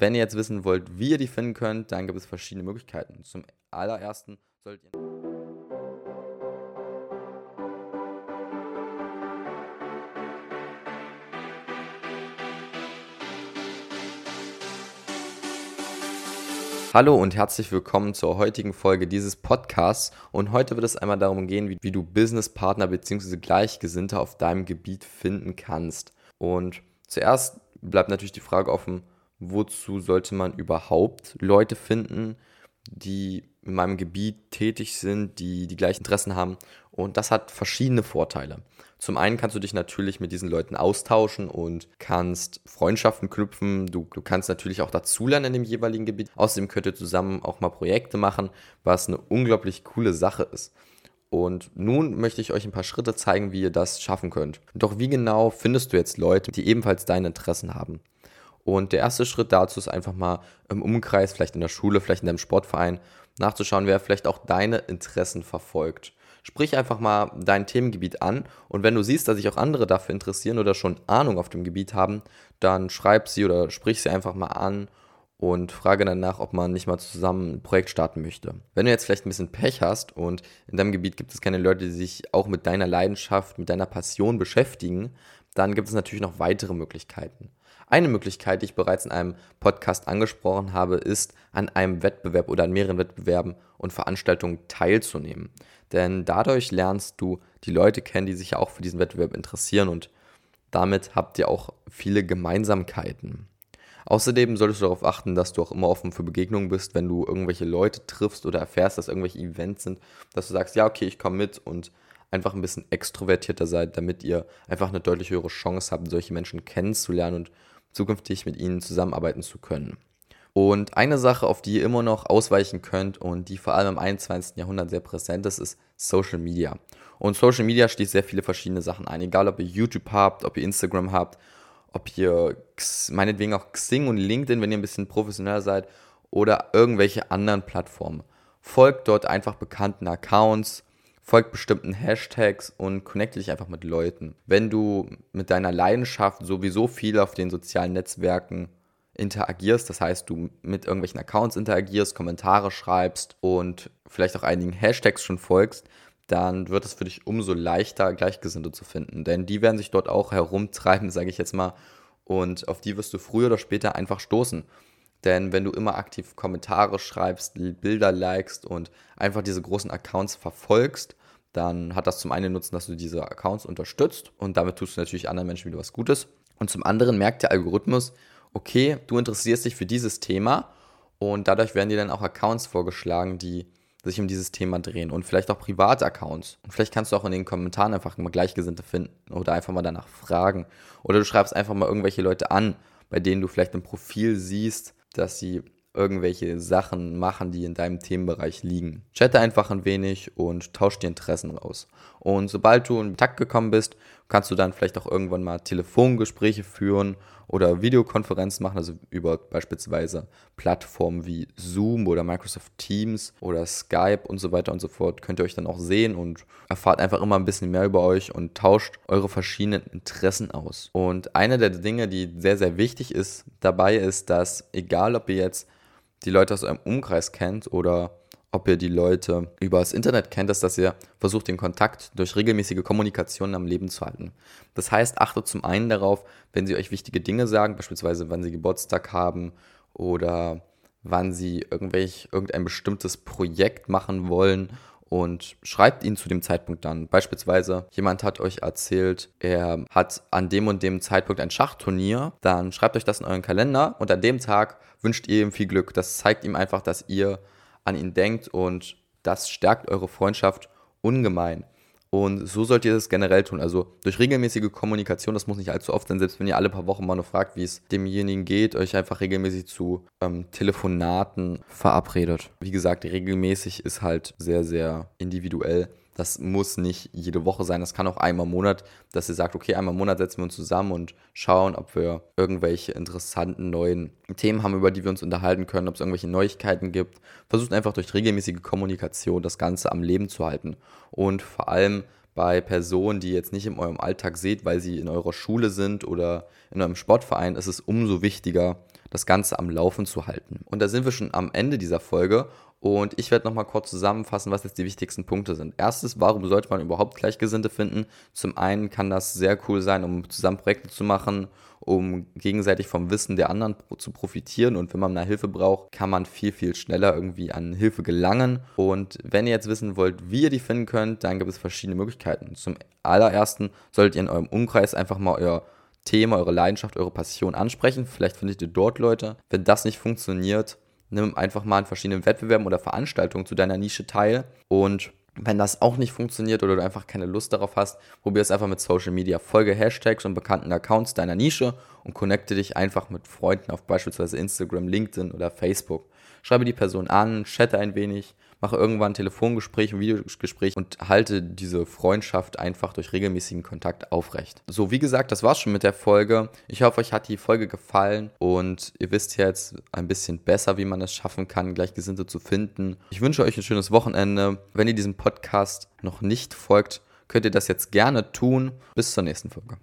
Wenn ihr jetzt wissen wollt, wie ihr die finden könnt, dann gibt es verschiedene Möglichkeiten. Zum allerersten solltet ihr. Hallo und herzlich willkommen zur heutigen Folge dieses Podcasts. Und heute wird es einmal darum gehen, wie, wie du Businesspartner bzw. Gleichgesinnte auf deinem Gebiet finden kannst. Und zuerst bleibt natürlich die Frage offen, wozu sollte man überhaupt Leute finden, die in meinem Gebiet tätig sind, die die gleichen Interessen haben. Und das hat verschiedene Vorteile. Zum einen kannst du dich natürlich mit diesen Leuten austauschen und kannst Freundschaften knüpfen. Du, du kannst natürlich auch dazulernen in dem jeweiligen Gebiet. Außerdem könnt ihr zusammen auch mal Projekte machen, was eine unglaublich coole Sache ist. Und nun möchte ich euch ein paar Schritte zeigen, wie ihr das schaffen könnt. Doch wie genau findest du jetzt Leute, die ebenfalls deine Interessen haben? Und der erste Schritt dazu ist einfach mal im Umkreis, vielleicht in der Schule, vielleicht in deinem Sportverein, nachzuschauen, wer vielleicht auch deine Interessen verfolgt. Sprich einfach mal dein Themengebiet an und wenn du siehst, dass sich auch andere dafür interessieren oder schon Ahnung auf dem Gebiet haben, dann schreib sie oder sprich sie einfach mal an und frage danach, ob man nicht mal zusammen ein Projekt starten möchte. Wenn du jetzt vielleicht ein bisschen Pech hast und in deinem Gebiet gibt es keine Leute, die sich auch mit deiner Leidenschaft, mit deiner Passion beschäftigen, dann gibt es natürlich noch weitere Möglichkeiten. Eine Möglichkeit, die ich bereits in einem Podcast angesprochen habe, ist, an einem Wettbewerb oder an mehreren Wettbewerben und Veranstaltungen teilzunehmen. Denn dadurch lernst du die Leute kennen, die sich ja auch für diesen Wettbewerb interessieren und damit habt ihr auch viele Gemeinsamkeiten. Außerdem solltest du darauf achten, dass du auch immer offen für Begegnungen bist, wenn du irgendwelche Leute triffst oder erfährst, dass irgendwelche Events sind, dass du sagst, ja, okay, ich komme mit und einfach ein bisschen extrovertierter seid, damit ihr einfach eine deutlich höhere Chance habt, solche Menschen kennenzulernen und zukünftig mit ihnen zusammenarbeiten zu können. Und eine Sache, auf die ihr immer noch ausweichen könnt und die vor allem im 21. Jahrhundert sehr präsent ist, ist Social Media. Und Social Media schließt sehr viele verschiedene Sachen ein. Egal, ob ihr YouTube habt, ob ihr Instagram habt, ob ihr meinetwegen auch Xing und LinkedIn, wenn ihr ein bisschen professioneller seid, oder irgendwelche anderen Plattformen. Folgt dort einfach bekannten Accounts, folgt bestimmten Hashtags und connecte dich einfach mit Leuten. Wenn du mit deiner Leidenschaft sowieso viel auf den sozialen Netzwerken interagierst, das heißt, du mit irgendwelchen Accounts interagierst, Kommentare schreibst und vielleicht auch einigen Hashtags schon folgst, dann wird es für dich umso leichter, Gleichgesinnte zu finden. Denn die werden sich dort auch herumtreiben, sage ich jetzt mal, und auf die wirst du früher oder später einfach stoßen. Denn wenn du immer aktiv Kommentare schreibst, Bilder likest und einfach diese großen Accounts verfolgst, dann hat das zum einen Nutzen, dass du diese Accounts unterstützt und damit tust du natürlich anderen Menschen wieder was Gutes. Und zum anderen merkt der Algorithmus, okay, du interessierst dich für dieses Thema und dadurch werden dir dann auch Accounts vorgeschlagen, die sich um dieses Thema drehen und vielleicht auch private Accounts. Und vielleicht kannst du auch in den Kommentaren einfach mal Gleichgesinnte finden oder einfach mal danach fragen. Oder du schreibst einfach mal irgendwelche Leute an, bei denen du vielleicht im Profil siehst, dass sie irgendwelche Sachen machen, die in deinem Themenbereich liegen. Chatte einfach ein wenig und tausch die Interessen raus. Und sobald du in Kontakt gekommen bist, kannst du dann vielleicht auch irgendwann mal Telefongespräche führen oder Videokonferenzen machen, also über beispielsweise Plattformen wie Zoom oder Microsoft Teams oder Skype und so weiter und so fort. Könnt ihr euch dann auch sehen und erfahrt einfach immer ein bisschen mehr über euch und tauscht eure verschiedenen Interessen aus. Und eine der Dinge, die sehr, sehr wichtig ist dabei, ist, dass egal ob ihr jetzt die Leute aus eurem Umkreis kennt oder ob ihr die Leute über das Internet kennt, ist, dass ihr versucht, den Kontakt durch regelmäßige Kommunikation am Leben zu halten. Das heißt, achtet zum einen darauf, wenn sie euch wichtige Dinge sagen, beispielsweise wann sie Geburtstag haben oder wann sie irgendwelch, irgendein bestimmtes Projekt machen wollen und schreibt ihnen zu dem Zeitpunkt dann. Beispielsweise, jemand hat euch erzählt, er hat an dem und dem Zeitpunkt ein Schachturnier, dann schreibt euch das in euren Kalender und an dem Tag wünscht ihr ihm viel Glück. Das zeigt ihm einfach, dass ihr an ihn denkt und das stärkt eure Freundschaft ungemein. Und so sollt ihr das generell tun. Also durch regelmäßige Kommunikation, das muss nicht allzu oft sein, selbst wenn ihr alle paar Wochen mal nur fragt, wie es demjenigen geht, euch einfach regelmäßig zu ähm, Telefonaten verabredet. Wie gesagt, regelmäßig ist halt sehr, sehr individuell. Das muss nicht jede Woche sein, das kann auch einmal im Monat, dass ihr sagt, okay, einmal im Monat setzen wir uns zusammen und schauen, ob wir irgendwelche interessanten neuen Themen haben, über die wir uns unterhalten können, ob es irgendwelche Neuigkeiten gibt. Versucht einfach durch regelmäßige Kommunikation das Ganze am Leben zu halten. Und vor allem bei Personen, die ihr jetzt nicht in eurem Alltag seht, weil sie in eurer Schule sind oder in eurem Sportverein, ist es umso wichtiger, das Ganze am Laufen zu halten. Und da sind wir schon am Ende dieser Folge und ich werde nochmal kurz zusammenfassen, was jetzt die wichtigsten Punkte sind. Erstes, warum sollte man überhaupt Gleichgesinnte finden? Zum einen kann das sehr cool sein, um zusammen Projekte zu machen, um gegenseitig vom Wissen der anderen zu profitieren. Und wenn man mal Hilfe braucht, kann man viel, viel schneller irgendwie an Hilfe gelangen. Und wenn ihr jetzt wissen wollt, wie ihr die finden könnt, dann gibt es verschiedene Möglichkeiten. Zum allerersten solltet ihr in eurem Umkreis einfach mal euer Thema, eure Leidenschaft, eure Passion ansprechen. Vielleicht findet ihr dort Leute. Wenn das nicht funktioniert, nimm einfach mal an verschiedenen Wettbewerben oder Veranstaltungen zu deiner Nische teil. Und wenn das auch nicht funktioniert oder du einfach keine Lust darauf hast, probier es einfach mit Social Media. Folge Hashtags und bekannten Accounts deiner Nische und connecte dich einfach mit Freunden auf beispielsweise Instagram, LinkedIn oder Facebook. Schreibe die Person an, chatte ein wenig, mache irgendwann ein Telefongespräch, ein Videogespräch und halte diese Freundschaft einfach durch regelmäßigen Kontakt aufrecht. So, wie gesagt, das war's schon mit der Folge. Ich hoffe, euch hat die Folge gefallen und ihr wisst jetzt ein bisschen besser, wie man es schaffen kann, Gleichgesinnte zu finden. Ich wünsche euch ein schönes Wochenende. Wenn ihr diesem Podcast noch nicht folgt, könnt ihr das jetzt gerne tun. Bis zur nächsten Folge.